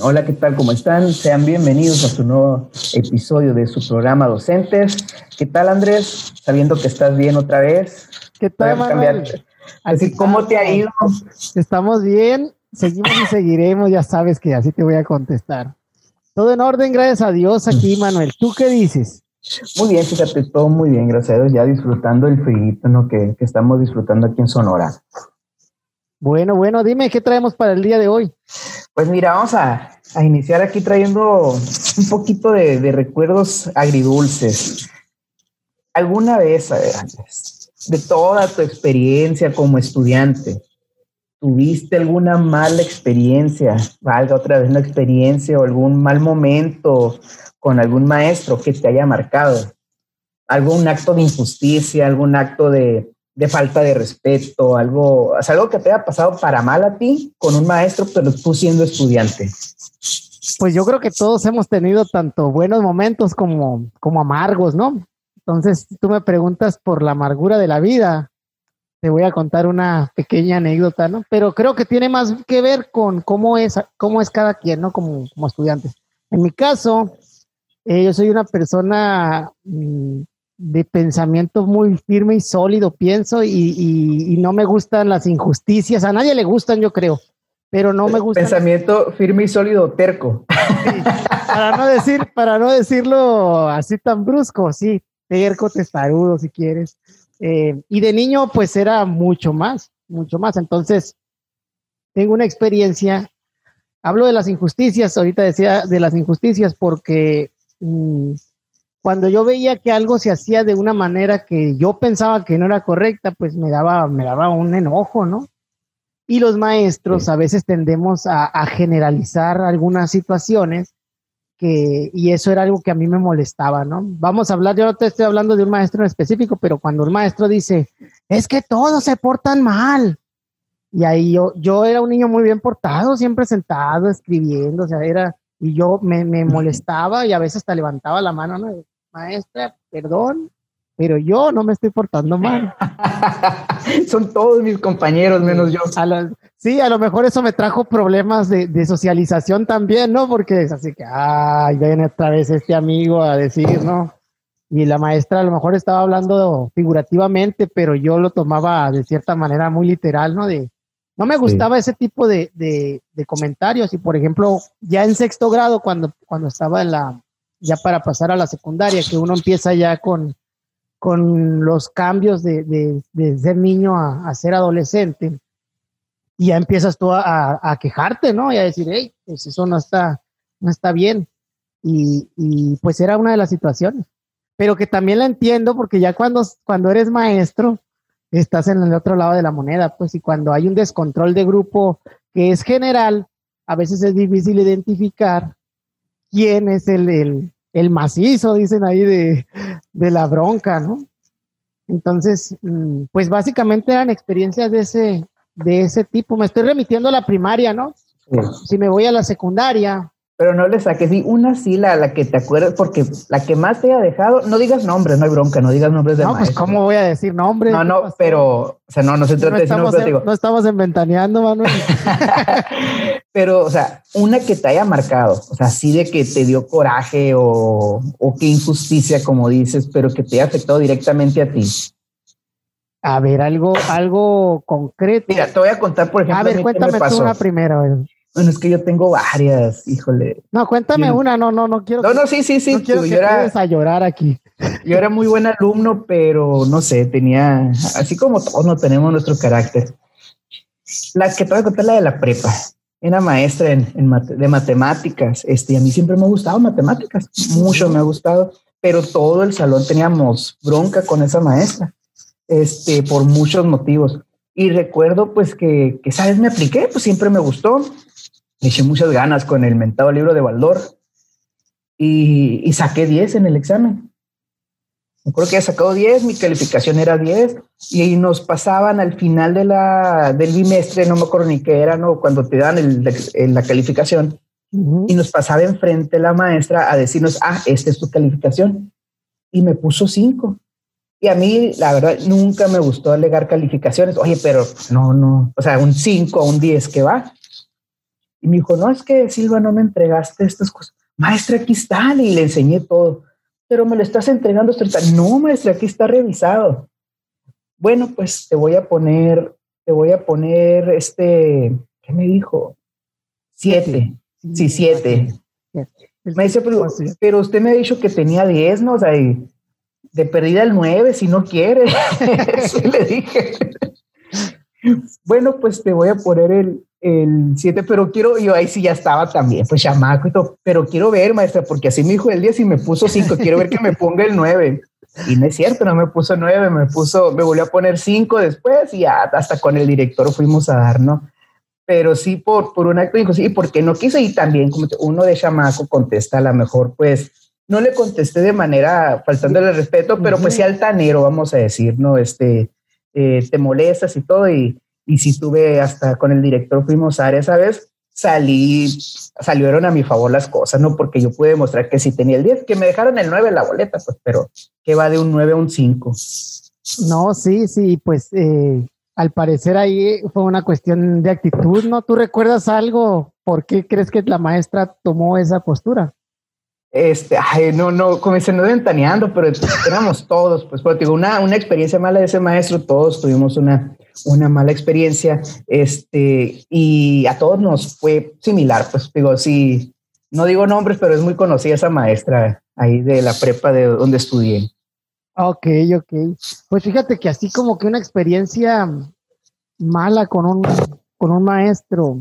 Hola, ¿qué tal? ¿Cómo están? Sean bienvenidos a su nuevo episodio de su programa Docentes. ¿Qué tal, Andrés? Sabiendo que estás bien otra vez. ¿Qué tal, Manuel? Así, ¿cómo te ha ido? Estamos bien, seguimos y seguiremos, ya sabes que así te voy a contestar. Todo en orden, gracias a Dios aquí, Manuel. ¿Tú qué dices? Muy bien, fíjate, todo muy bien, gracias a Dios, ya disfrutando el frío ¿no? que, que estamos disfrutando aquí en Sonora. Bueno, bueno, dime, ¿qué traemos para el día de hoy? Pues mira, vamos a, iniciar aquí trayendo un poquito de, recuerdos agridulces. ¿Alguna vez, de toda tu experiencia como estudiante, tuviste alguna mala experiencia, valga otra vez una experiencia o algún mal momento con algún maestro que te haya marcado? ¿Algún acto de injusticia, algún acto de, de falta de respeto, algo, algo que te haya pasado para mal a ti con un maestro, pero tú siendo estudiante? Pues yo creo que todos hemos tenido tanto buenos momentos como, como amargos, ¿no? Entonces, tú me preguntas por la amargura de la vida, te voy a contar una pequeña anécdota, ¿no? Pero creo que tiene más que ver con cómo es, cómo es cada quien, ¿no? Como, como estudiante. En mi caso, eh, yo soy una persona mm, de pensamiento muy firme y sólido, pienso, y, no me gustan las injusticias. A nadie le gustan, yo creo, pero no me gusta. Pensamiento firme y sólido, terco. para no decir, para no decirlo así tan brusco, sí, terco, testarudo, si quieres. Eh, y de niño, pues era mucho más, mucho más. Entonces, tengo una experiencia. Hablo de las injusticias, ahorita decía de las injusticias porque mm, cuando yo veía que algo se hacía de una manera que yo pensaba que no era correcta, pues me daba, me daba un enojo, ¿no? Y los maestros a veces tendemos a, generalizar algunas situaciones que, y eso era algo que a mí me molestaba, ¿no? Vamos a hablar, yo no te estoy hablando de un maestro en específico, pero cuando un maestro dice, es que todos se portan mal, y ahí yo, yo era un niño muy bien portado, siempre sentado, escribiendo, o sea, era, y yo me, me molestaba y a veces hasta levantaba la mano, ¿no? Maestra, perdón, pero yo no me estoy portando mal. Son todos mis compañeros, menos yo. sí, a lo mejor eso me trajo problemas de, socialización también, ¿no? Porque es así que, ay, viene otra vez este amigo a decir, ¿no? Y la maestra a lo mejor estaba hablando figurativamente, pero yo lo tomaba de cierta manera muy literal, ¿no? De, no me gustaba ese tipo de, de, comentarios. Y por ejemplo, ya en sexto grado, cuando, cuando estaba en la, ya para pasar a la secundaria, que uno empieza ya con, con los cambios de, de, ser niño a, ser adolescente, y ya empiezas tú a, quejarte, ¿no? Y a decir, hey, pues eso no está, no está bien. Y, y, pues era una de las situaciones. Pero que también la entiendo porque ya cuando, cuando eres maestro, estás en el otro lado de la moneda, pues y cuando hay un descontrol de grupo que es general, a veces es difícil identificar quién es el, macizo, dicen ahí, de, la bronca, ¿no? Entonces, mm, pues básicamente eran experiencias de ese, de ese tipo. Me estoy remitiendo a la primaria, ¿no? Si me voy a la secundaria, pero no le saques ni una sí la, la que te acuerdas, porque la que más te ha dejado, no digas nombres, no hay bronca, no digas nombres de No, pues cómo voy a decir nombres. No, no, pero, o sea, no, no se trata de decir nombres, digo. No estamos inventaneando, Manuel. pero, o sea, una que te haya marcado, o sea, sí de que te dio coraje o, o qué injusticia, como dices, pero que te haya afectado directamente a ti. A ver, algo, algo concreto. Mira, te voy a contar, por ejemplo. A ver, cuéntame tú una primera. Bueno, es que yo tengo varias, híjole. No, cuéntame una, no, no, no quiero. No, no, sí, sí, sí. No quiero que era, a llorar aquí. Yo era muy buen alumno, pero no sé, tenía, así como todos no tenemos nuestro carácter. La que te voy a contar, la de la prepa. Era maestra en, de matemáticas. Este, a mí siempre me ha gustado matemáticas, mucho me ha gustado, pero todo el salón teníamos bronca con esa maestra, este, por muchos motivos. Y recuerdo pues que, que, ¿sabes? Me apliqué, pues siempre me gustó le eché muchas ganas con el mentado libro de Baldor y, saqué 10 en el examen. Me acuerdo que he sacado 10, mi calificación era 10 y nos pasaban al final de la, del bimestre, no me acuerdo ni qué era, ¿no? cuando te dan el, la calificación y nos pasaba enfrente la maestra a decirnos, ah, esta es tu calificación. Y me puso 5. Y a mí, la verdad, nunca me gustó alegar calificaciones. Oye, pero no, no, o sea, un 5 o un 10, ¿qué va? Y me dijo, no, es que Silva no me entregaste estas cosas. Maestra, aquí están y le enseñé todo. Pero me lo estás entregando. No, maestra, aquí está revisado. Bueno, pues te voy a poner, te voy a poner este, ¿qué me dijo? Siete. Sí, siete. Me dice, pero, pero, usted me ha dicho que tenía diez, ¿no? O sea, de perdida el nueve, si no quiere. le dije. bueno, pues te voy a poner el, el 7, pero quiero, yo ahí sí ya estaba también, pues chamaco y todo, pero quiero ver, maestra, porque así me dijo el 10 y me puso 5, quiero ver que me ponga el 9. Y no es cierto, no me puso 9, me puso, me volvió a poner 5 después y ya hasta con el director fuimos a dar, ¿no? Pero sí por, por un acto dijo, sí, porque no quise y también como uno de chamaco contesta a lo mejor, pues no le contesté de manera faltándole respeto, pero pues sí altanero, vamos a decir, ¿no? Este, eh, te molestas y todo, y, y si tuve hasta con el director fuimos a esa vez, salí, salieron a mi favor las cosas, ¿no? Porque yo pude demostrar que sí tenía el 10, que me dejaron el 9 en la boleta, pues, pero que va de un 9 a un 5. No, sí, sí, pues eh, al parecer ahí fue una cuestión de actitud, ¿no? ¿Tú recuerdas algo? ¿Por qué crees que la maestra tomó esa postura? Este, ay, no, no, se no ventaneando, pero éramos todos, pues, porque digo, una, una experiencia mala de ese maestro, todos tuvimos una, una mala experiencia, este, y a todos nos fue similar, pues, digo, sí, no digo nombres, pero es muy conocida esa maestra ahí de la prepa de donde estudié. Ok, ok. Pues fíjate que así como que una experiencia mala con un, con un maestro,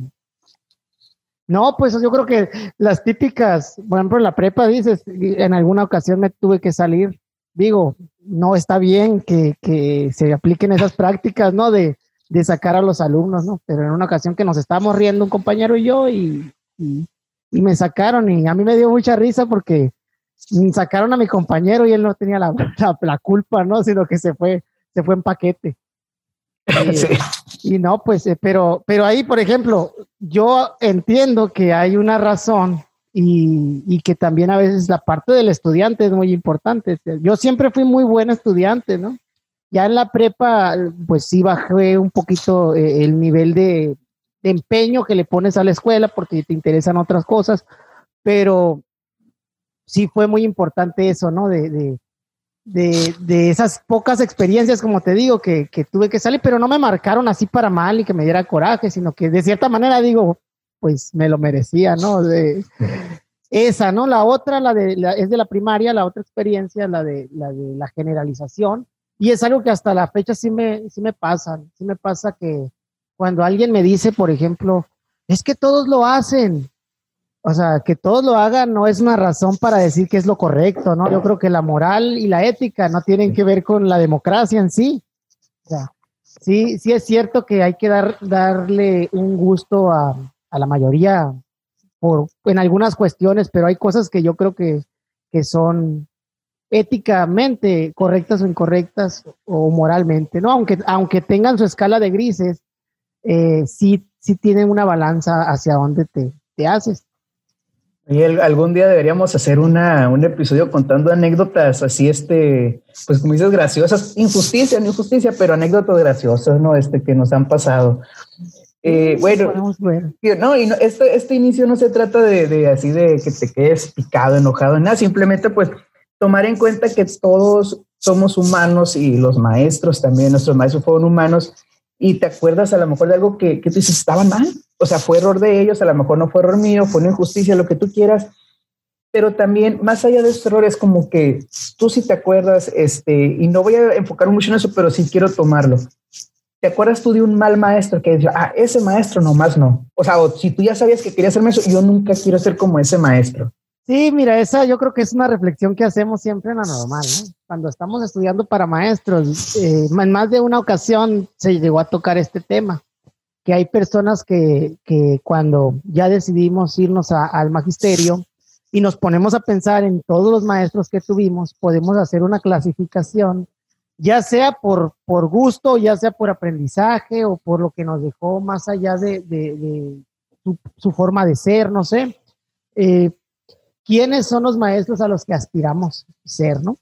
no, pues yo creo que las típicas, por ejemplo, en la prepa dices, en alguna ocasión me tuve que salir. Digo, no está bien que, se apliquen esas prácticas, ¿no? De, sacar a los alumnos, ¿no? Pero en una ocasión que nos estábamos riendo un compañero y yo y, me sacaron y a mí me dio mucha risa porque sacaron a mi compañero y él no tenía la, la culpa, ¿no? Sino que se fue, se fue en paquete. Y, no, pues, eh, pero, pero ahí, por ejemplo, yo entiendo que hay una razón y, que también a veces la parte del estudiante es muy importante. Yo siempre fui muy buen estudiante, ¿no? Ya en la prepa, pues sí bajé un poquito eh, el nivel de, empeño que le pones a la escuela porque te interesan otras cosas, pero sí fue muy importante eso, ¿no? de, de, esas pocas experiencias, como te digo, que, tuve que salir, pero no me marcaron así para mal y que me diera coraje, sino que de cierta manera digo, pues me lo merecía, ¿no? De, esa, ¿no? La otra, la de, es de la primaria, la otra experiencia, la de, la de la generalización, y es algo que hasta la fecha sí me, sí me pasa, sí me pasa que cuando alguien me dice, por ejemplo, es que todos lo hacen, o sea, que todos lo hagan no es una razón para decir que es lo correcto, ¿no? Yo creo que la moral y la ética no tienen que ver con la democracia en sí. O sea, sí, sí es cierto que hay que dar, darle un gusto a, la mayoría en algunas cuestiones, pero hay cosas que yo creo que, son éticamente correctas o incorrectas o moralmente, ¿no? Aunque, aunque tengan su escala de grises, eh, sí, sí tienen una balanza hacia dónde te, te haces. Y algún día deberíamos hacer una, un episodio contando anécdotas así, este, pues como dices, graciosas, injusticia, no injusticia, pero anécdotas graciosas, ¿no? Este, que nos han pasado. Eh, bueno, no, y no, este, este inicio no se trata de, de, así de que te quedes picado, enojado, nada, simplemente pues tomar en cuenta que todos somos humanos y los maestros también, nuestros maestros fueron humanos y te acuerdas a lo mejor de algo que, que tú dices, estaba mal, o sea, fue error de ellos, a lo mejor no fue error mío, fue una injusticia, lo que tú quieras, pero también más allá de esos errores, como que tú sí te acuerdas, este, y no voy a enfocar mucho en eso, pero sí quiero tomarlo. ¿Te acuerdas tú de un mal maestro que decía, ah, ese maestro nomás no? O sea, si tú ya sabías que querías ser maestro, yo nunca quiero ser como ese maestro. Sí, mira, esa yo creo que es una reflexión que hacemos siempre en la normal, ¿no? Cuando estamos estudiando para maestros, eh, en más de una ocasión se llegó a tocar este tema, que hay personas que, que cuando ya decidimos irnos al magisterio y nos ponemos a pensar en todos los maestros que tuvimos, podemos hacer una clasificación, ya sea por, por gusto, ya sea por aprendizaje o por lo que nos dejó más allá de, de, su, forma de ser, no sé. Eh, quiénes son los maestros a los que aspiramos ser, ¿no?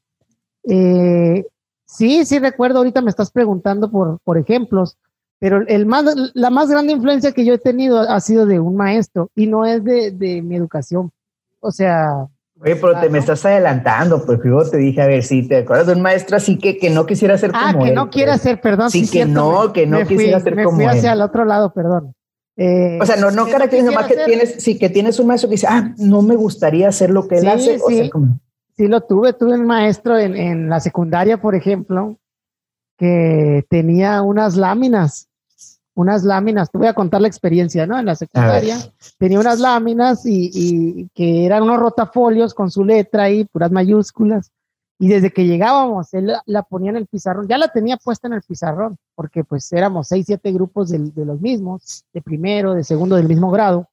Eh, sí, sí recuerdo, ahorita me estás preguntando por, por ejemplos. Pero el más, la más grande influencia que yo he tenido ha sido de un maestro y no es de, de mi educación. O sea, Oye, pero te me estás adelantando, pues yo te dije, a ver, si te acuerdas de un maestro así que, que no quisiera ser ah, como que él. no quiera pues. ser, perdón. Sí, que no, que no quisiera ser me como fui hacia él. el otro lado, perdón. Eh, O sea, no, no que caracteriza más que ser- tienes, sí, que tienes un maestro que dice, ah, no me gustaría hacer lo que él Sí, hace. O sí. sea, como, Sí, lo tuve. Tuve un maestro en, en la secundaria, por ejemplo, que tenía unas láminas. Unas láminas. Te voy a contar la experiencia, ¿no? En la secundaria tenía unas láminas y, y que eran unos rotafolios con su letra ahí, puras mayúsculas. Y desde que llegábamos, él la, la ponía en el pizarrón. Ya la tenía puesta en el pizarrón, porque pues éramos seis, siete grupos del- de, los mismos, de primero, de segundo, del mismo grado.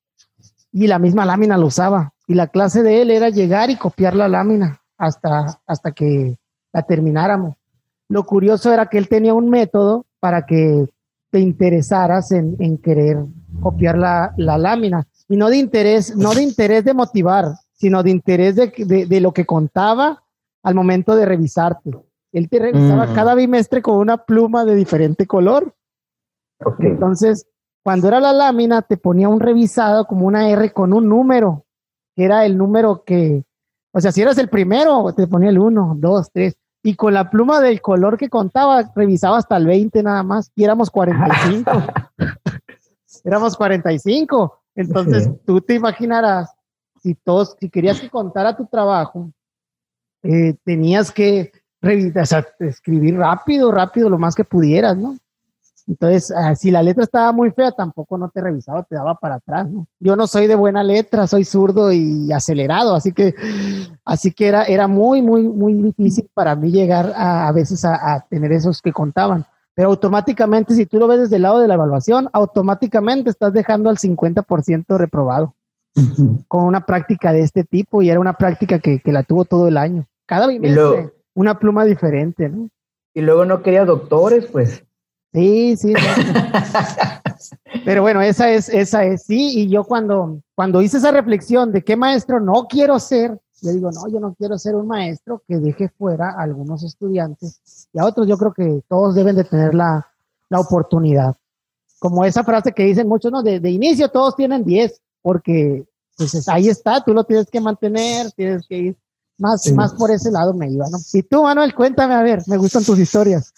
Y la misma lámina lo usaba. Y la clase de él era llegar y copiar la lámina hasta, hasta que la termináramos. Lo curioso era que él tenía un método para que te interesaras en, en querer copiar la, la lámina. Y no de interés, no de interés de motivar, sino de interés de, de- de lo que contaba al momento de revisarte. Él te revisaba Mm. cada bimestre con una pluma de diferente color. ok. Entonces, cuando era la lámina, te ponía un revisado como una R con un número, que era el número que, o sea, si eras el primero, te ponía el 1, 2, 3. Y con la pluma del color que contaba, revisaba hasta el 20 nada más, y éramos 45. éramos 45. Entonces, Sí. tú te imaginarás, si todos, si querías que contara tu trabajo, eh, tenías que revisar, o sea, escribir rápido, rápido, lo más que pudieras, ¿no? Entonces, ah, si la letra estaba muy fea, tampoco no te revisaba, te daba para atrás, ¿no? Yo no soy de buena letra, soy zurdo y acelerado, así que, así que era, era muy, muy, muy difícil para mí llegar a, a veces a, a tener esos que contaban. Pero automáticamente, si tú lo ves desde el lado de la evaluación, automáticamente estás dejando al 50% reprobado con una práctica de este tipo y era una práctica que, que la tuvo todo el año. Cada bimestre, luego- una pluma diferente, ¿no? Y luego no quería doctores, pues. Sí, sí. Pero bueno, esa es, esa es, sí, y yo cuando, cuando hice esa reflexión de qué maestro no quiero ser, yo digo, no, yo no quiero ser un maestro que deje fuera a algunos estudiantes y a otros yo creo que todos deben de tener la, la oportunidad. Como esa frase que dicen muchos, ¿no? De, de inicio todos tienen 10, porque pues es- ahí está, tú lo tienes que mantener, tienes que ir más, Sí. más por ese lado me iba, ¿no? Y tú, Manuel, cuéntame, a ver, me gustan tus historias.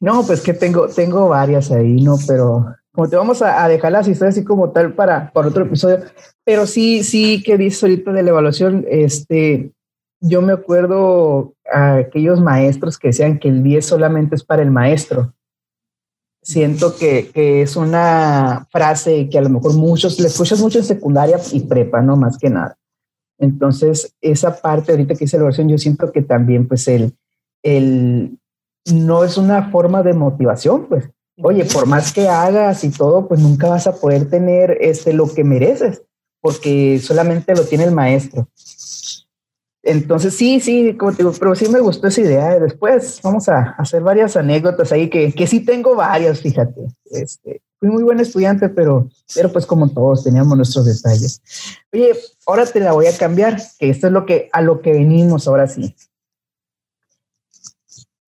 No, pues que tengo, tengo varias ahí, ¿no? Pero como te vamos a, a dejar las historias así como tal para, para otro episodio. Pero sí, sí que dices ahorita de la evaluación, este, yo me acuerdo a aquellos maestros que decían que el 10 solamente es para el maestro. Siento que, que es una frase que a lo mejor muchos, le escuchas mucho en secundaria y prepa, ¿no? Más que nada. Entonces, esa parte ahorita que hice la evaluación, yo siento que también, pues, el, el, no es una forma de motivación, pues. Oye, por más que hagas y todo, pues nunca vas a poder tener este lo que mereces, porque solamente lo tiene el maestro. Entonces, sí, sí, como te digo, pero sí me gustó esa idea. Después vamos a hacer varias anécdotas ahí, que, que sí tengo varias, fíjate. Este, fui muy buen estudiante, pero, pero pues como todos teníamos nuestros detalles. Oye, ahora te la voy a cambiar, que esto es lo que, a lo que venimos ahora sí.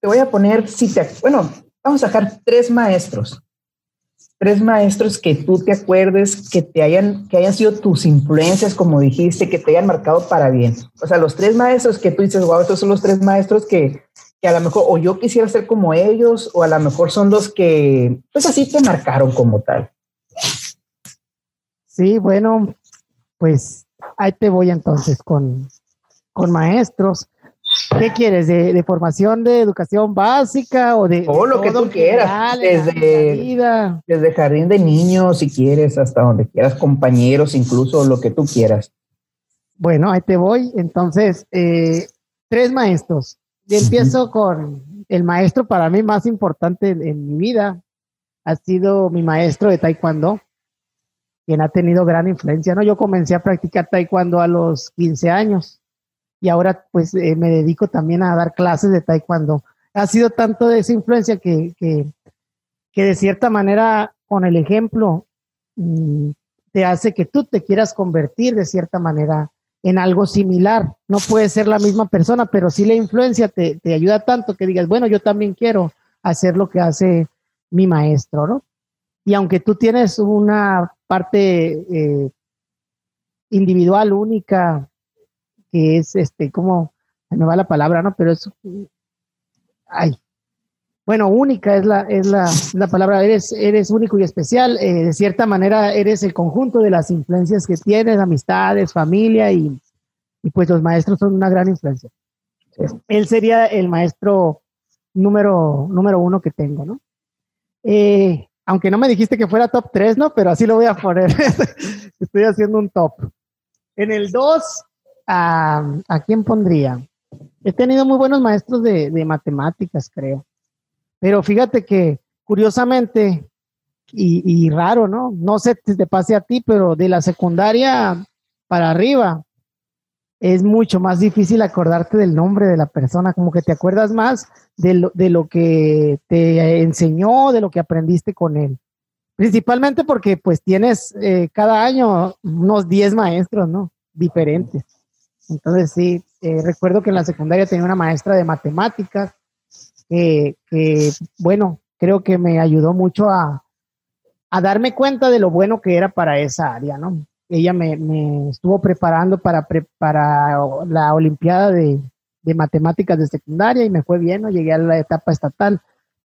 Te voy a poner, si te, bueno, vamos a dejar tres maestros. Tres maestros que tú te acuerdes que te hayan, que hayan sido tus influencias, como dijiste, que te hayan marcado para bien. O sea, los tres maestros que tú dices, wow, estos son los tres maestros que, que a lo mejor o yo quisiera ser como ellos, o a lo mejor son los que, pues así te marcaron como tal. Sí, bueno, pues ahí te voy entonces con, con maestros. ¿Qué quieres? ¿De, de formación de educación básica o de, Todo lo que tú quieras, desde-? Desde jardín de niños, si quieres, hasta donde quieras, compañeros, incluso lo que tú quieras. Bueno, ahí te voy. Entonces, eh, tres maestros. Empiezo con el maestro para mí más importante en, en mi vida. Ha sido mi maestro de taekwondo, quien ha tenido gran influencia. ¿no? Yo comencé a practicar taekwondo a los 15 años y ahora pues eh, me dedico también a dar clases de taekwondo. Ha sido tanto de esa influencia que, que, de cierta manera con el ejemplo mm, te hace que tú te quieras convertir de cierta manera en algo similar. No puede ser la misma persona, pero sí la influencia te, te ayuda tanto que digas, bueno, yo también quiero hacer lo que hace mi maestro, ¿no? Y aunque tú tienes una parte eh, individual, única, que es este, como, me va la palabra, ¿no? Pero es, ay, bueno, única es la, es la, palabra, eres, eres único y especial. Eh, de cierta manera, eres el conjunto de las influencias que tienes, amistades, familia, y, y pues los maestros son una gran influencia. Él sería el maestro número, número uno que tengo, ¿no? Eh, aunque no me dijiste que fuera top 3, ¿no? Pero así lo voy a poner. Estoy haciendo un top. En el 2, ¿a quién pondría? He tenido muy buenos maestros de, matemáticas, creo. Pero fíjate que, curiosamente, y, raro, ¿no? No sé si te pase a ti, pero de la secundaria para arriba, es mucho más difícil acordarte del nombre de la persona, como que te acuerdas más de lo, de lo que te enseñó, de lo que aprendiste con él. Principalmente porque pues tienes eh, cada año unos 10 maestros, ¿no? Diferentes. Entonces sí, eh, recuerdo que en la secundaria tenía una maestra de matemáticas que, bueno, creo que me ayudó mucho a, darme cuenta de lo bueno que era para esa área, ¿no? ella me, estuvo preparando para, para la Olimpiada de, Matemáticas de secundaria y me fue bien, ¿no? llegué a la etapa estatal,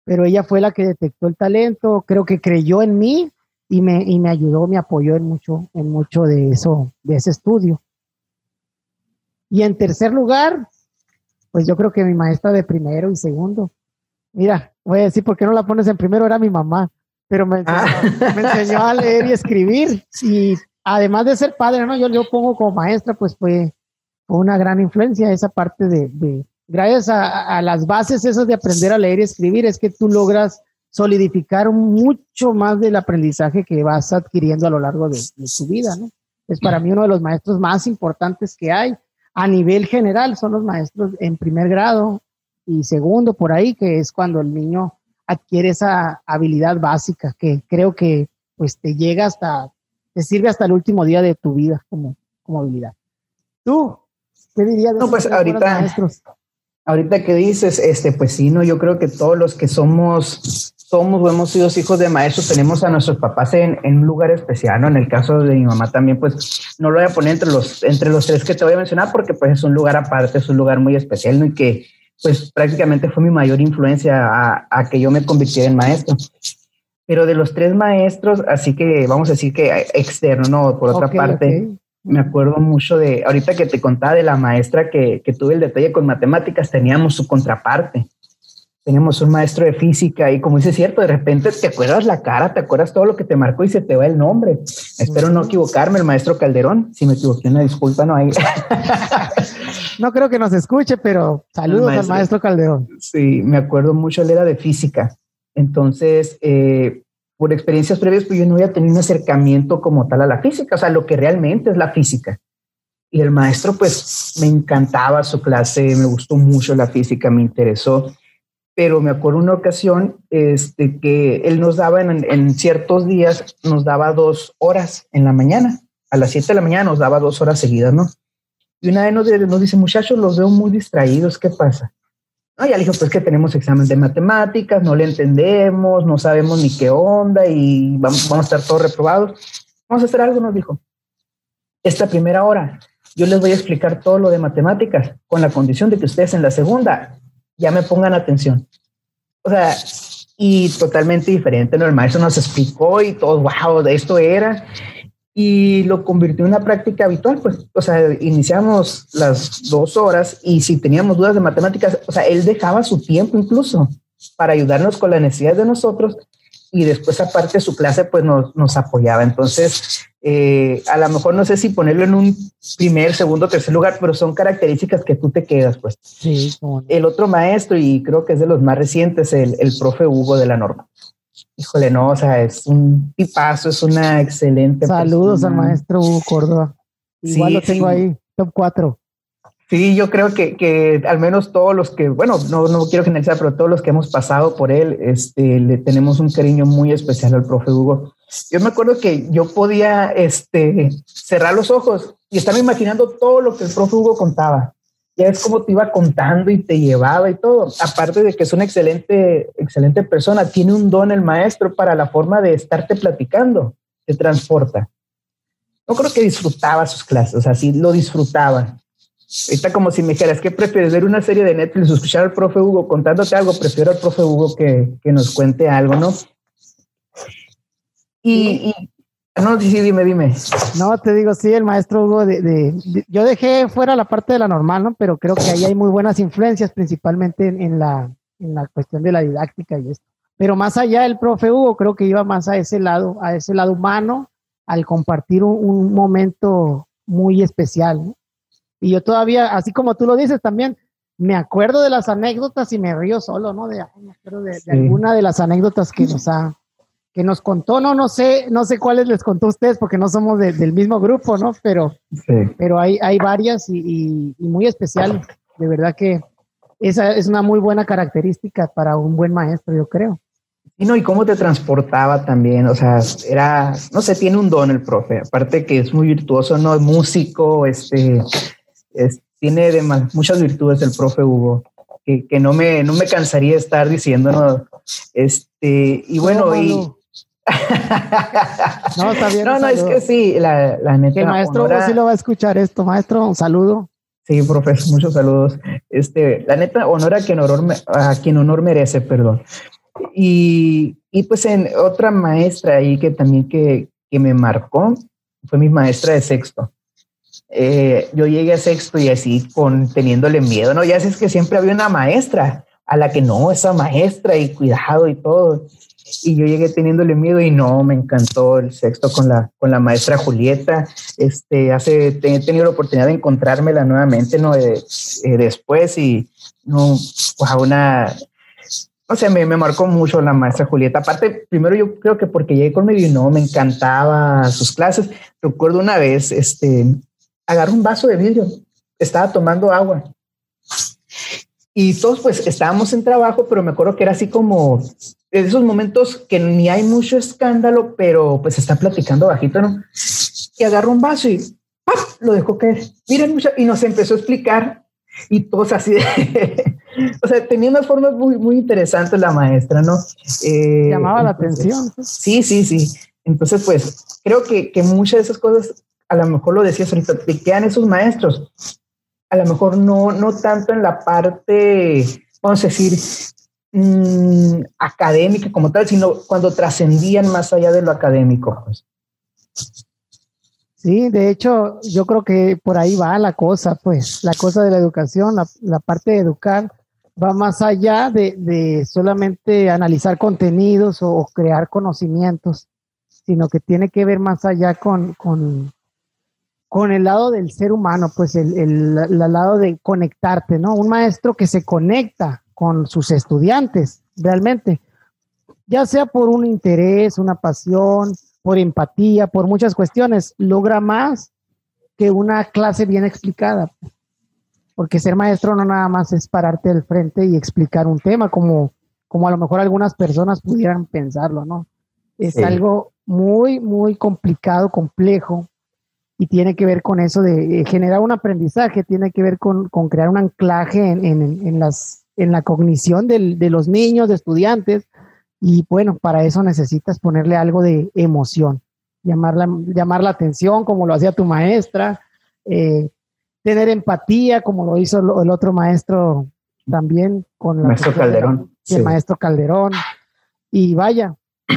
pero ella fue la que detectó el talento, creo que creyó en mí y me, y me ayudó, me apoyó en mucho, en mucho de eso, de ese estudio. Y en tercer lugar, pues yo creo que mi maestra de primero y segundo. Mira, voy a decir, ¿por qué no la pones en primero? Era mi mamá, pero me ah. me enseñó a leer y escribir y además de ser padre, ¿no? Yo lo pongo como maestra, pues fue, una gran influencia esa parte de, gracias a, las bases esas de aprender a leer y escribir, es que tú logras solidificar mucho más del aprendizaje que vas adquiriendo a lo largo de, tu vida, ¿no? Es para mí uno de los maestros más importantes que hay a nivel general, son los maestros en primer grado y segundo por ahí, que es cuando el niño adquiere esa habilidad básica que creo que pues te llega hasta te sirve hasta el último día de tu vida como, como habilidad. ¿Tú qué dirías de No, pues ahorita, ahorita que dices, este, pues sí, no, yo creo que todos los que somos, somos o hemos sido hijos de maestros, tenemos a nuestros papás en, en, un lugar especial, ¿no? En el caso de mi mamá también, pues no lo voy a poner entre los, entre los tres que te voy a mencionar porque pues es un lugar aparte, es un lugar muy especial, ¿no? Y que pues prácticamente fue mi mayor influencia a, a que yo me convirtiera en maestro. Pero de los tres maestros, así que vamos a decir que externo, ¿no? Por otra parte, me acuerdo mucho de, ahorita que te contaba de la maestra que, que tuve el detalle con matemáticas, teníamos su contraparte. Teníamos un maestro de física y como dice cierto, de repente te acuerdas la cara, te acuerdas todo lo que te marcó y se te va el nombre. Espero no equivocarme, el maestro Calderón. Si me equivoqué, una disculpa, no hay. no creo que nos escuche, pero saludos al maestro Calderón. Sí, me acuerdo mucho, él era de física entonces, eh, por experiencias previas, pues yo no había tenido un acercamiento como tal a la física, o sea, lo que realmente es la física. Y el maestro, pues me encantaba su clase, me gustó mucho la física, me interesó. Pero me acuerdo una ocasión este, que él nos daba en, ciertos días, nos daba dos horas en la mañana. A las siete de la mañana nos daba dos horas seguidas, ¿no? Y una vez nos, dice, muchachos, los veo muy distraídos, ¿qué pasa? Ah, ya le dijo, pues que tenemos examen de matemáticas, no le entendemos, no sabemos ni qué onda y vamos, vamos a estar todos reprobados. Vamos a hacer algo, nos dijo. Esta primera hora, yo les voy a explicar todo lo de matemáticas con la condición de que ustedes en la segunda ya me pongan atención. O sea, y totalmente diferente, ¿no? El maestro nos explicó y todo, wow, esto era y lo convirtió en una práctica habitual, pues, o sea, iniciamos las dos horas y si teníamos dudas de matemáticas, o sea, él dejaba su tiempo incluso para ayudarnos con las necesidades de nosotros y después aparte su clase pues nos, nos apoyaba. Entonces, eh, a lo mejor no sé si ponerlo en un primer, segundo, tercer lugar, pero son características que tú te quedas, pues. Sí. El otro maestro, y creo que es de los más recientes, el, el profe Hugo de la Norma híjole, no, o sea, es un tipazo, es una excelente. Saludos al maestro Hugo Córdoba. Igual lo tengo ahí, top 4. Sí, yo creo que, que, al menos todos los que, bueno, no, no quiero generalizar, pero todos los que hemos pasado por él, este, le tenemos un cariño muy especial al profe Hugo. Yo me acuerdo que yo podía este, cerrar los ojos y estarme imaginando todo lo que el profe Hugo contaba ya es como te iba contando y te llevaba y todo. Aparte de que es una excelente, excelente persona, tiene un don el maestro para la forma de estarte platicando, te transporta. No creo que disfrutaba sus clases, o sea, sí lo disfrutaba. Ahorita como si me dijeras, ¿qué prefieres? ¿Ver una serie de Netflix o escuchar al profe Hugo contándote algo? Prefiero al profe Hugo que, que nos cuente algo, ¿no? Y, no, sí, dime, dime. No, te digo, sí, el maestro Hugo, de, yo dejé fuera la parte de la normal, ¿no? Pero creo que ahí hay muy buenas influencias, principalmente en, la, en la cuestión de la didáctica y esto. Pero más allá, el profe Hugo creo que iba más a ese lado, a ese lado humano, al compartir un, un momento muy especial, ¿no? Y yo todavía, así como tú lo dices también, me acuerdo de las anécdotas y me río solo, ¿no? De, me acuerdo de, alguna de las anécdotas que nos ha, que nos contó, no, no sé, no sé cuáles les contó a ustedes porque no somos del mismo grupo, ¿no? Pero, pero hay, hay varias y, muy especiales. De verdad que esa es una muy buena característica para un buen maestro, yo creo. Y no, y cómo te transportaba también, o sea, era, no sé, tiene un don el profe, aparte que es muy virtuoso, no es músico, este, tiene de muchas virtudes el profe Hugo, que, que, no, me, no me cansaría de estar diciendo, ¿no? Este, y bueno, y... no, está bien. No, no, es que sí, la, la neta. El maestro Hugo sí lo va a escuchar esto, maestro, un saludo. Sí, profe, muchos saludos. Este, la neta, honor a quien honor, a quien honor merece, perdón. Y, y pues en otra maestra ahí que también que, que me marcó fue mi maestra de sexto. Eh, yo llegué a sexto y así con teniéndole miedo, ¿no? Ya es que siempre había una maestra a la que no, esa maestra y cuidado y todo. Y yo llegué teniéndole miedo y no, me encantó el sexto con la, con la maestra Julieta. Este, hace, he tenido la oportunidad de encontrármela nuevamente, ¿no? Eh, eh, después y, no, pues una, o sea, me, me, marcó mucho la maestra Julieta. Aparte, primero yo creo que porque llegué conmigo y no, me encantaba sus clases. Recuerdo una vez, este, agarró un vaso de vidrio, estaba tomando agua. Y todos pues estábamos en trabajo, pero me acuerdo que era así como en esos momentos que ni hay mucho escándalo, pero pues está platicando bajito, ¿no? Y agarró un vaso y ¡pap! lo dejó caer. Miren, mucha, y nos empezó a explicar y todos así de... o sea, tenía unas formas muy, muy interesantes la maestra, ¿no? Eh, Llamaba la atención. Sí, sí, sí. Entonces, pues creo que, que muchas de esas cosas a lo mejor lo decías ahorita, te quedan esos maestros. A lo mejor no, no tanto en la parte, vamos a decir, mm, académica como tal, sino cuando trascendían más allá de lo académico. Pues. Sí, de hecho, yo creo que por ahí va la cosa, pues, la cosa de la educación, la, parte de educar va más allá de, solamente analizar contenidos o, crear conocimientos, sino que tiene que ver más allá con el lado del ser humano, pues el, el, lado de conectarte, ¿no? Un maestro que se conecta con sus estudiantes, realmente, ya sea por un interés, una pasión, por empatía, por muchas cuestiones, logra más que una clase bien explicada. Porque ser maestro no nada más es pararte al frente y explicar un tema, como, como a lo mejor algunas personas pudieran pensarlo, ¿no? Es algo muy, muy complicado, complejo, y tiene que ver con eso de eh, generar un aprendizaje, tiene que ver con, crear un anclaje en, las, en la cognición de los niños, de estudiantes, y bueno, para eso necesitas ponerle algo de emoción, llamar la, llamar la atención como lo hacía tu maestra, eh, tener empatía como lo hizo el, otro maestro también con el maestro Calderón. El maestro Calderón. Y vaya,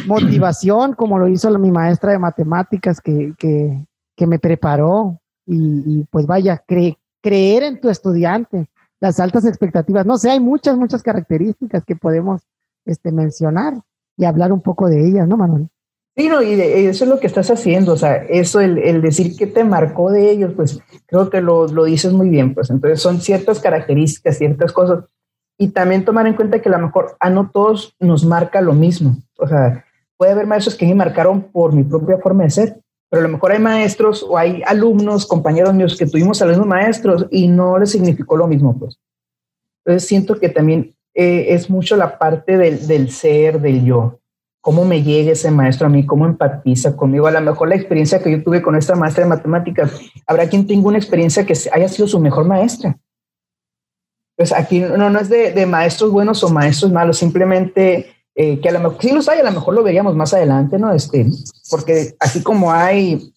motivación como lo hizo mi maestra de matemáticas que, que, que me preparó y, pues vaya, creer en tu estudiante, las altas expectativas, no sé, hay muchas, muchas características que podemos este, mencionar y hablar un poco de ellas, ¿no, Manuel? Sí, no, y eso es lo que estás haciendo, o sea, eso, el, el decir que te marcó de ellos, pues creo que lo, lo, dices muy bien, pues entonces son ciertas características, ciertas cosas, y también tomar en cuenta que a lo mejor a no todos nos marca lo mismo, o sea, puede haber maestros que me marcaron por mi propia forma de ser, pero a lo mejor hay maestros o hay alumnos, compañeros míos que tuvimos a los mismos maestros y no les significó lo mismo, pues. Entonces siento que también eh, es mucho la parte del, del, ser, del yo. Cómo me llega ese maestro a mí, cómo empatiza conmigo. A lo mejor la experiencia que yo tuve con esta maestra de matemáticas, habrá quien tenga una experiencia que haya sido su mejor maestra. pues aquí no, no es de, maestros buenos o maestros malos, simplemente eh, que a lo mejor, sí los hay, a lo mejor lo veríamos más adelante, ¿no? Este, porque así como hay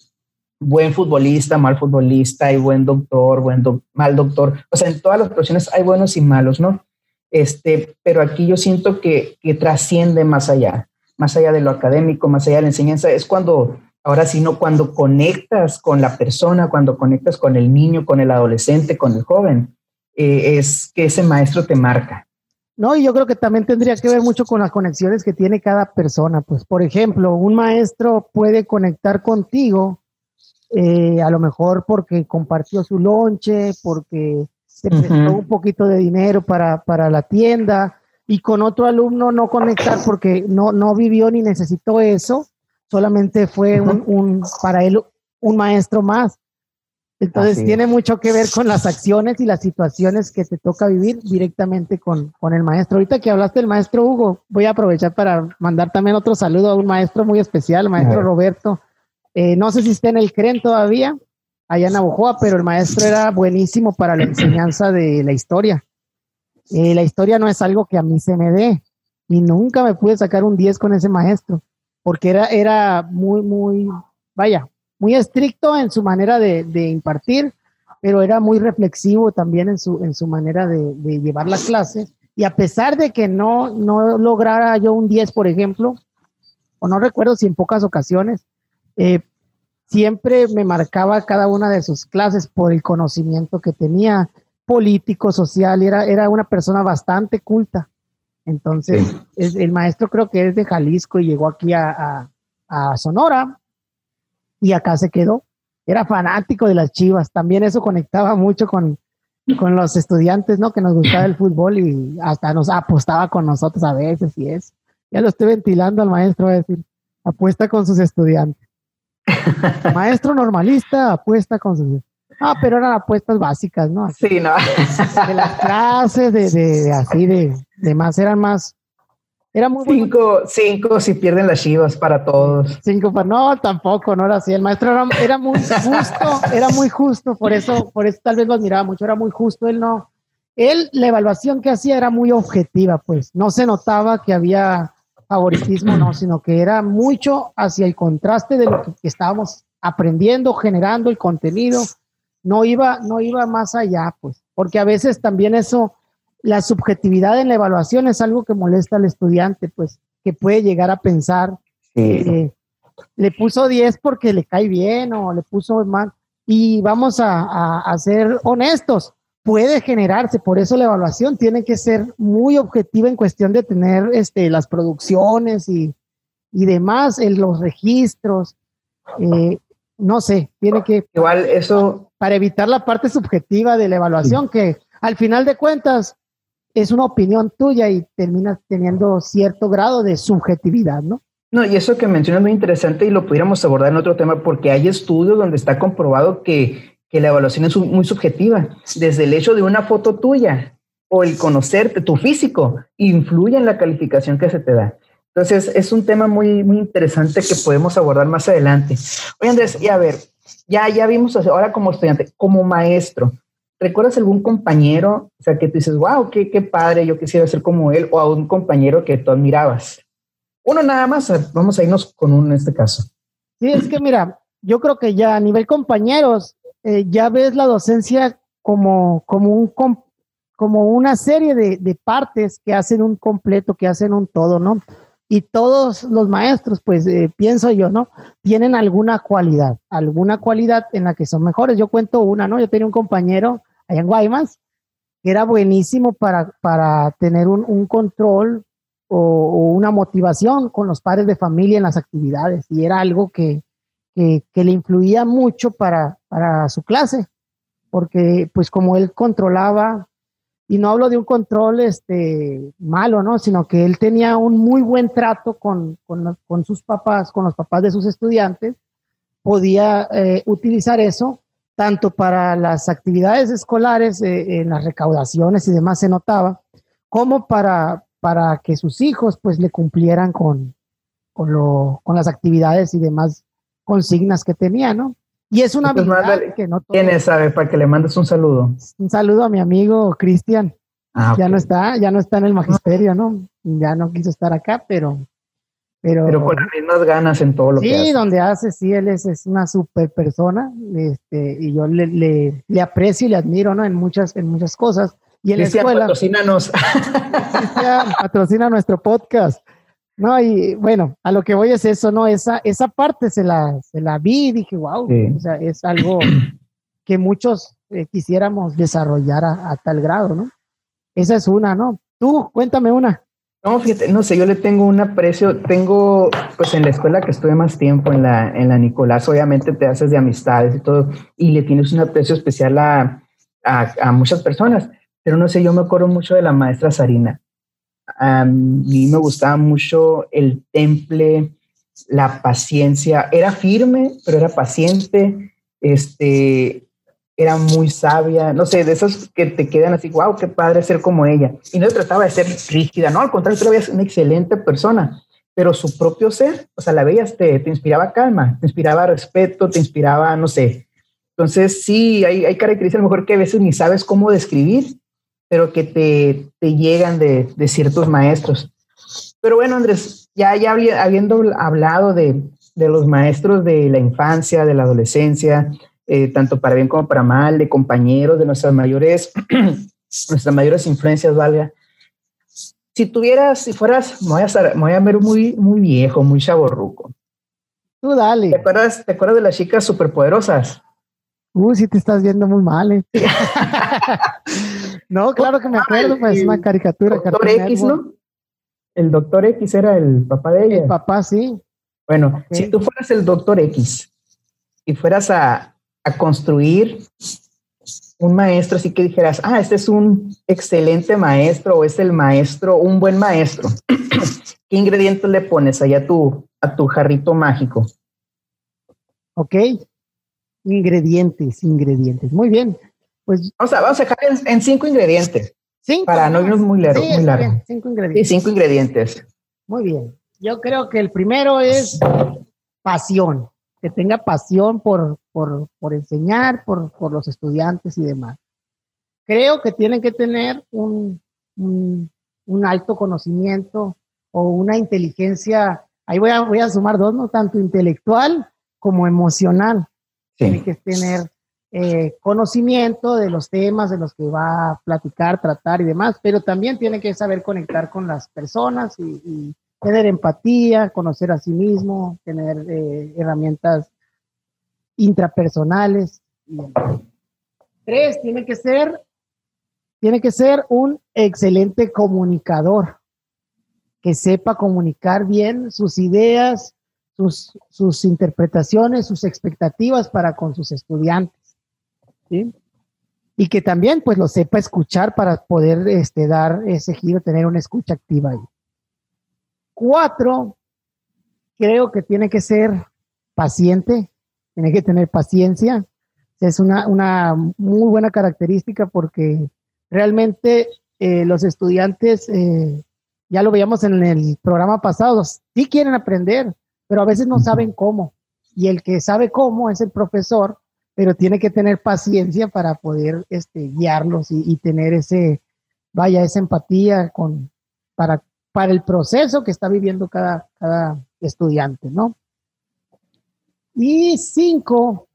buen futbolista, mal futbolista, hay buen doctor, buen mal doctor, o sea, en todas las profesiones hay buenos y malos, ¿no? Este, pero aquí yo siento que, que trasciende más allá, más allá de lo académico, más allá de la enseñanza, es cuando, ahora sí, no, cuando conectas con la persona, cuando conectas con el niño, con el adolescente, con el joven, eh, es que ese maestro te marca. No, y yo creo que también tendría que ver mucho con las conexiones que tiene cada persona. Pues, por ejemplo, un maestro puede conectar contigo, eh, a lo mejor porque compartió su lonche, porque te prestó un poquito de dinero para, para, la tienda, y con otro alumno no conectar porque no, no vivió ni necesitó eso, solamente fue un, un, para él un maestro más. Entonces tiene mucho que ver con las acciones y las situaciones que te toca vivir directamente con, con, el maestro. Ahorita que hablaste del maestro Hugo, voy a aprovechar para mandar también otro saludo a un maestro muy especial, el maestro Roberto. Eh, no sé si está en el CREN todavía, allá en Abujoa, pero el maestro era buenísimo para la enseñanza de la historia. Eh, la historia no es algo que a mí se me dé y nunca me pude sacar un 10 con ese maestro, porque era, era muy, muy, vaya, muy estricto en su manera de, impartir, pero era muy reflexivo también en su, en su manera de, llevar la clase. Y a pesar de que no, no lograra yo un 10, por ejemplo, o no recuerdo si en pocas ocasiones, eh, siempre me marcaba cada una de sus clases por el conocimiento que tenía político, social, era, era una persona bastante culta. Entonces, el maestro creo que es de Jalisco y llegó aquí a, a Sonora y acá se quedó. Era fanático de las chivas. También eso conectaba mucho con, con los estudiantes, ¿no? Que nos gustaba el fútbol y hasta nos apostaba con nosotros a veces y es. Ya lo estoy ventilando al maestro a decir, apuesta con sus estudiantes. maestro normalista, apuesta con sus Ah, pero eran apuestas básicas, ¿no? sí, no. De las clases, de, de, así, de, de más, eran más, era muy cinco, cinco si pierden las chivas para todos. Cinco para no, tampoco, no era así. El maestro era, muy justo, era muy justo, por eso, por eso tal vez lo admiraba mucho, era muy justo. Él no, él, la evaluación que hacía era muy objetiva, pues no se notaba que había favoritismo, no, sino que era mucho hacia el contraste de lo que, estábamos aprendiendo, generando el contenido. No iba, no iba más allá, pues, porque a veces también eso la subjetividad en la evaluación es algo que molesta al estudiante, pues, que puede llegar a pensar, que le puso 10 porque le cae bien o le puso mal. Y vamos a, ser honestos, puede generarse, por eso la evaluación tiene que ser muy objetiva en cuestión de tener este, las producciones y, y demás, en los registros. Eh, no sé, tiene que... Igual eso... Para evitar la parte subjetiva de la evaluación, que al final de cuentas es una opinión tuya y terminas teniendo cierto grado de subjetividad, ¿no? No, y eso que mencionas es muy interesante y lo pudiéramos abordar en otro tema porque hay estudios donde está comprobado que, que la evaluación es muy subjetiva. Desde el hecho de una foto tuya o el conocerte, tu físico, influye en la calificación que se te da. Entonces, es un tema muy, muy interesante que podemos abordar más adelante. Oye, Andrés, y a ver, ya, ya vimos ahora como estudiante, como maestro, ¿Recuerdas algún compañero, o sea, que tú dices, wow, qué, padre, yo quisiera ser como él, o a un compañero que tú admirabas? Uno nada más, vamos a irnos con uno en este caso. Sí, es que mira, yo creo que ya a nivel compañeros, eh, ya ves la docencia como, como, un, como una serie de, de, partes que hacen un completo, que hacen un todo, ¿no? Y todos los maestros, pues eh, pienso yo, ¿no? Tienen alguna cualidad, alguna cualidad en la que son mejores. Yo cuento una, ¿no? Yo tenía un compañero allá en Guaymas, que era buenísimo para, para tener un, control o, una motivación con los padres de familia en las actividades y era algo que, que, le influía mucho para, para su clase, porque pues como él controlaba, y no hablo de un control este, malo, ¿no? Sino que él tenía un muy buen trato con, con, con sus papás, con los papás de sus estudiantes, podía eh, utilizar eso tanto para las actividades escolares, eh, en las recaudaciones y demás se notaba, como para, para que sus hijos pues le cumplieran con, con, lo, con las actividades y demás consignas que tenía, ¿no? Y es una habilidad que no ¿Quién es, sabe? Para que le mandes un saludo. Un saludo a mi amigo Cristian. Ah, ya no está, ya no está en el magisterio, ¿no? Ya no quiso estar acá, pero pero, pero con las mismas ganas en todo lo que hace. Sí, donde hace, sí, él es, es una super persona, este, y yo le, le, le, aprecio y le admiro, ¿no? En muchas, en muchas cosas. Y en la escuela. patrocínanos. patrocina nuestro podcast. No, y bueno, a lo que voy es eso, ¿no? Esa, esa parte se la, se la vi y dije, wow, o sea, es algo que muchos eh, quisiéramos desarrollar a, a tal grado, ¿no? Esa es una, ¿no? Tú, cuéntame una. No, fíjate, no sé, yo le tengo un aprecio, tengo, pues en la escuela que estuve más tiempo, en la, en la Nicolás, obviamente te haces de amistades y todo, y le tienes un aprecio especial a, a, muchas personas, pero no sé, yo me acuerdo mucho de la maestra Sarina. A mí me gustaba mucho el temple, la paciencia, era firme, pero era paciente, este, era muy sabia, no sé, de esos que te quedan así, wow, qué padre ser como ella. Y no trataba de ser rígida, no, al contrario, tú la veías una excelente persona, pero su propio ser, o sea, la veías, te, te inspiraba calma, te inspiraba respeto, te inspiraba, no sé. Entonces, sí, hay, hay características a lo mejor que a veces ni sabes cómo describir, pero que te, te llegan de, de ciertos maestros. Pero bueno, Andrés, ya, ya habiendo hablado de, de los maestros de la infancia, de la adolescencia, eh, tanto para bien como para mal, de compañeros, de nuestras mayores, nuestras mayores influencias, valga. Si tuvieras, si fueras, me voy a, voy a ver muy, muy viejo, muy chaborruco. Tú dale. ¿Te acuerdas, ¿Te acuerdas de las chicas superpoderosas? Uy, si te estás viendo muy mal, eh. no, claro que me acuerdo, pues es una caricatura. Doctor X, ¿no? El Doctor X era el papá de ella. El papá, sí. Bueno, si tú fueras el Doctor X y fueras a, a construir un maestro así que dijeras, ah, este es un excelente maestro o es el maestro, un buen maestro. ¿Qué ingredientes le pones allá a tu, a tu jarrito mágico? Ok. Ingredientes, ingredientes. Muy bien. Pues vamos a, vamos a dejar en, cinco ingredientes. Cinco. Para no irnos muy largo. muy largo. cinco ingredientes. cinco ingredientes. Muy bien. Yo creo que el primero es pasión que tenga pasión por, por, por enseñar, por, por, los estudiantes y demás. Creo que tienen que tener un, un, alto conocimiento o una inteligencia, ahí voy a, voy a sumar dos, ¿no? Tanto intelectual como emocional. Tiene que tener eh, conocimiento de los temas de los que va a platicar, tratar y demás, pero también tiene que saber conectar con las personas y tener empatía, conocer a sí mismo, tener eh, herramientas intrapersonales. Tres, tiene que ser, tiene que ser un excelente comunicador, que sepa comunicar bien sus ideas, sus, sus interpretaciones, sus expectativas para con sus estudiantes. Y que también pues lo sepa escuchar para poder este, dar ese giro, tener una escucha activa ahí. Cuatro, creo que tiene que ser paciente, tiene que tener paciencia. Es una, una muy buena característica porque realmente eh, los estudiantes, eh, ya lo veíamos en el programa pasado, sí quieren aprender, pero a veces no saben cómo. Y el que sabe cómo es el profesor, pero tiene que tener paciencia para poder este, guiarlos y, y tener ese, vaya, esa empatía con, para para el proceso que está viviendo cada, cada estudiante, ¿no? Y cinco,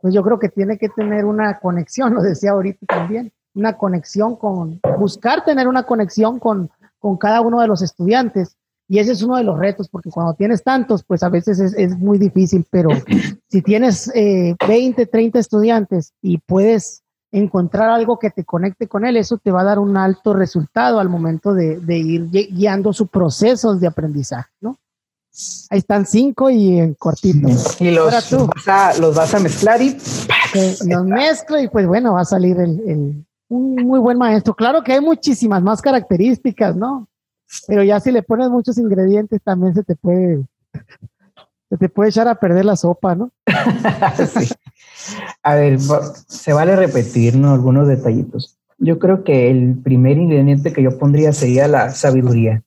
pues yo creo que tiene que tener una conexión, lo decía ahorita también, una conexión con, buscar tener una conexión con, con cada uno de los estudiantes. Y ese es uno de los retos, porque cuando tienes tantos, pues a veces es, muy difícil, pero si tienes eh, 20, 30 estudiantes y puedes encontrar algo que te conecte con él, eso te va a dar un alto resultado al momento de, ir guiando su proceso de aprendizaje, ¿no? Ahí están cinco y en cortito. Y los, Vas, a, los vas a mezclar y los mezclo y pues bueno, va a salir el, un muy buen maestro. Claro que hay muchísimas más características, ¿no? Pero ya si le pones muchos ingredientes también se te puede te puede echar a perder la sopa, ¿no? sí. A ver, se vale repetir ¿no? algunos detallitos. Yo creo que el primer ingrediente que yo pondría sería la sabiduría.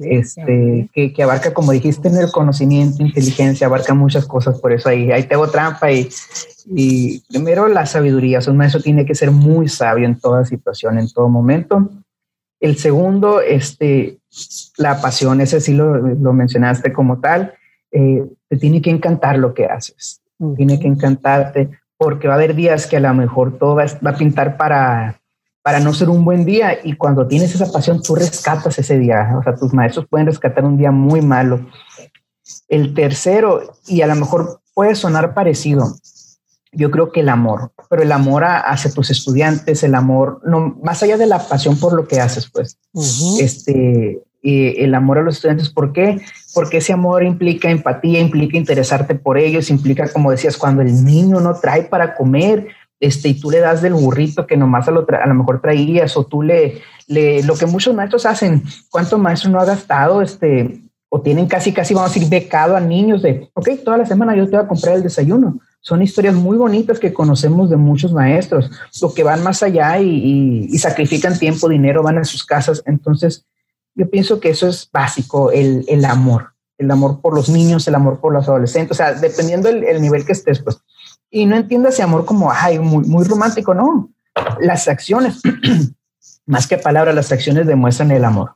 este, que, que, abarca, como dijiste, en el conocimiento, inteligencia, abarca muchas cosas, por eso ahí, ahí te hago trampa y, y primero la sabiduría, o sea, un maestro tiene que ser muy sabio en toda situación, en todo momento. El segundo, este, la pasión, ese sí lo, lo mencionaste como tal, eh, te tiene que encantar lo que haces, tiene que encantarte, porque va a haber días que a lo mejor todo va, va a pintar para, para no ser un buen día y cuando tienes esa pasión tú rescatas ese día, o sea, tus maestros pueden rescatar un día muy malo. El tercero, y a lo mejor puede sonar parecido, yo creo que el amor, pero el amor hacia tus estudiantes, el amor, no, más allá de la pasión por lo que haces, pues, este, el amor a los estudiantes, ¿por qué? Porque ese amor implica empatía, implica interesarte por ellos, implica, como decías, cuando el niño no trae para comer, este, y tú le das del burrito que nomás a lo, a lo mejor traías, o tú le, le, lo que muchos maestros hacen, ¿cuántos maestros no ha gastado, este, o tienen casi, casi, vamos a decir, becado a niños de, ok, toda la semana yo te voy a comprar el desayuno. Son historias muy bonitas que conocemos de muchos maestros, lo que van más allá y, sacrifican tiempo, dinero, van a sus casas. Entonces, yo pienso que eso es básico, el, el, amor, el amor por los niños, el amor por los adolescentes, o sea, dependiendo el, el nivel que estés, pues. Y no entiendas ese amor como, ay, muy, muy romántico, no. Las acciones, más que palabras, las acciones demuestran el amor.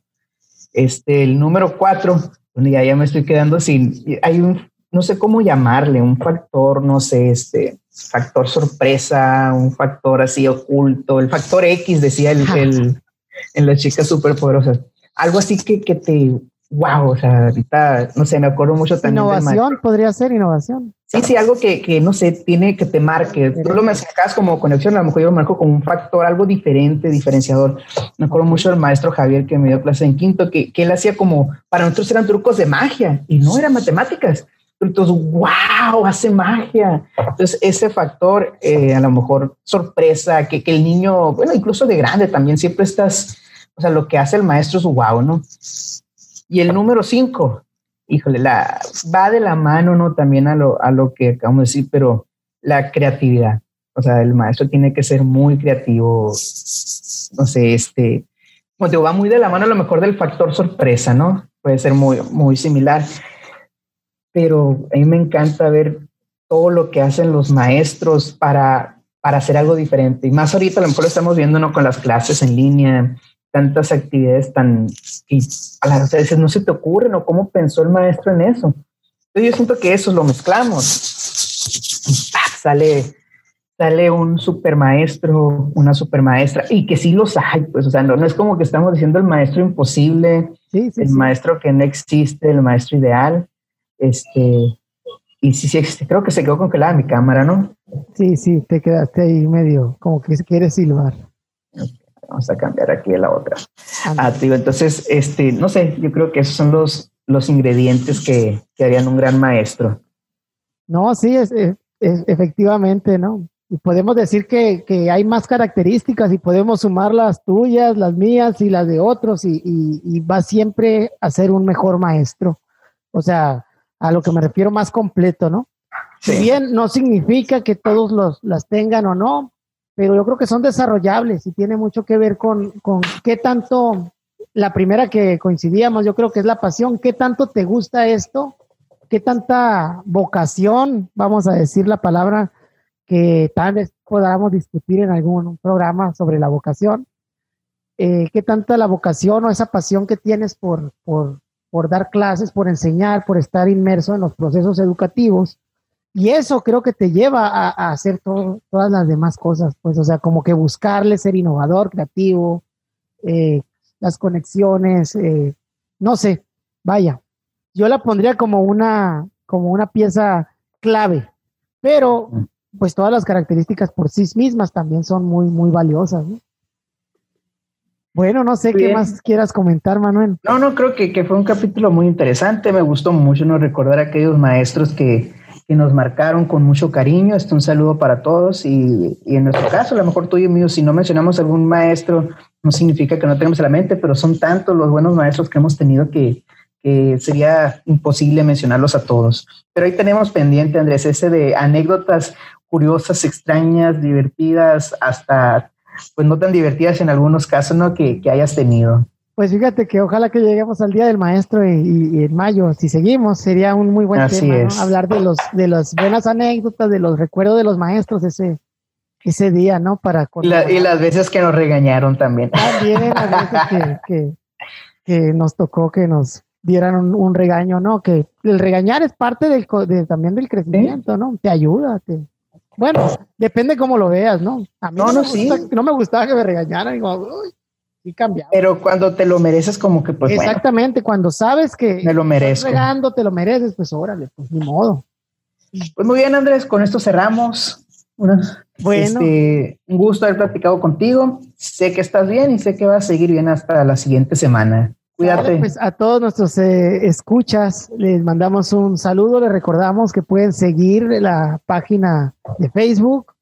Este, el número cuatro, ya, ya me estoy quedando sin, hay un, no sé cómo llamarle, un factor, no sé, este, factor sorpresa, un factor así oculto, el factor X, decía el, el en las chicas superpoderosas. Algo así que, que te, wow, o sea, ahorita, no sé, me acuerdo mucho también. Innovación, podría ser innovación. Sí, sí, algo que, que, no sé, tiene que te marque. Tú lo me sacas como conexión, a lo mejor yo lo marco como un factor, algo diferente, diferenciador. Me acuerdo mucho del maestro Javier que me dio clase en quinto, que, que él hacía como, para nosotros eran trucos de magia y no eran matemáticas. Entonces, wow, hace magia. Entonces, ese factor, eh, a lo mejor sorpresa, que, que el niño, bueno, incluso de grande también siempre estás, o sea, lo que hace el maestro es wow, ¿no? Y el número cinco, híjole, la, va de la mano, ¿no? También a lo, a lo que acabamos de decir, pero la creatividad. O sea, el maestro tiene que ser muy creativo, no sé, este, como te va muy de la mano a lo mejor del factor sorpresa, ¿no? Puede ser muy, muy similar. Pero a mí me encanta ver todo lo que hacen los maestros para, para hacer algo diferente. Y más ahorita a lo mejor lo estamos viendo, ¿no? Con las clases en línea, tantas actividades tan que a las veces no se te ocurren o cómo pensó el maestro en eso. Entonces yo siento que eso lo mezclamos. Sale, sale un super maestro, una super maestra, y que sí los hay, pues, o sea, no, es como que estamos diciendo el maestro imposible, el maestro que no existe, el maestro ideal, este, y sí, sí existe, creo que se quedó congelada mi cámara, ¿no? Sí, sí, te quedaste ahí medio, como que quieres silbar. Vamos a cambiar aquí la otra. Ah, entonces, este, no sé, yo creo que esos son los, los ingredientes que, que harían un gran maestro. No, sí, es, efectivamente, ¿no? Y podemos decir que, que, hay más características y podemos sumar las tuyas, las mías y las de otros y, y, va siempre a ser un mejor maestro. O sea, a lo que me refiero más completo, ¿no? Si bien no significa que todos los, las tengan o no, pero yo creo que son desarrollables y tiene mucho que ver con, con qué tanto, la primera que coincidíamos, yo creo que es la pasión, qué tanto te gusta esto, qué tanta vocación, vamos a decir la palabra, que tal vez podamos discutir en algún programa sobre la vocación, eh, qué tanta la vocación o esa pasión que tienes por, por, por dar clases, por enseñar, por estar inmerso en los procesos educativos y eso creo que te lleva a, hacer todas las demás cosas, pues, o sea, como que buscarle ser innovador, creativo, eh, las conexiones, eh, no sé, vaya, yo la pondría como una, como una pieza clave, pero pues todas las características por sí mismas también son muy, muy valiosas. Bueno, no sé qué más quieras comentar, Manuel. No, no, creo que, que, fue un capítulo muy interesante. Me gustó mucho no recordar a aquellos maestros que, nos marcaron con mucho cariño. Este un saludo para todos y, y, en nuestro caso, a lo mejor tuyo y mío, si no mencionamos algún maestro, no significa que no tengamos en la mente, pero son tantos los buenos maestros que hemos tenido que, que sería imposible mencionarlos a todos. Pero ahí tenemos pendiente, Andrés, ese de anécdotas curiosas, extrañas, divertidas, hasta pues no tan divertidas en algunos casos, ¿no? Que, que hayas tenido. Pues fíjate que ojalá que lleguemos al Día del Maestro y, en mayo, si seguimos, sería un muy buen tema, Hablar de los de las buenas anécdotas, de los recuerdos de los maestros ese ese día, ¿no? Para y, las veces que nos regañaron también. También las veces que, que, nos tocó que nos dieran un, regaño, ¿no? Que el regañar es parte del, también del crecimiento, ¿no? Te ayuda, te, bueno, depende cómo lo veas, ¿no? A mí no, no, me, no me gustaba que me regañaran, digo, uy, sí cambiaba. Pero cuando te lo mereces, como que pues. Exactamente, cuando sabes que me lo merezco. regando, te lo mereces, pues órale, pues ni modo. Pues muy bien, Andrés, con esto cerramos. bueno, este, un gusto haber platicado contigo. Sé que estás bien y sé que vas a seguir bien hasta la siguiente semana. Cuídate. pues a todos nuestros eh, escuchas les mandamos un saludo. Les recordamos que pueden seguir la página de Facebook,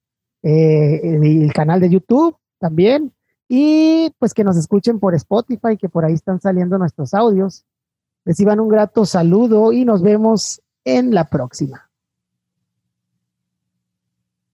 eh, el canal de YouTube también. Y pues que nos escuchen por Spotify, que por ahí están saliendo nuestros audios. Reciban un grato saludo y nos vemos en la próxima.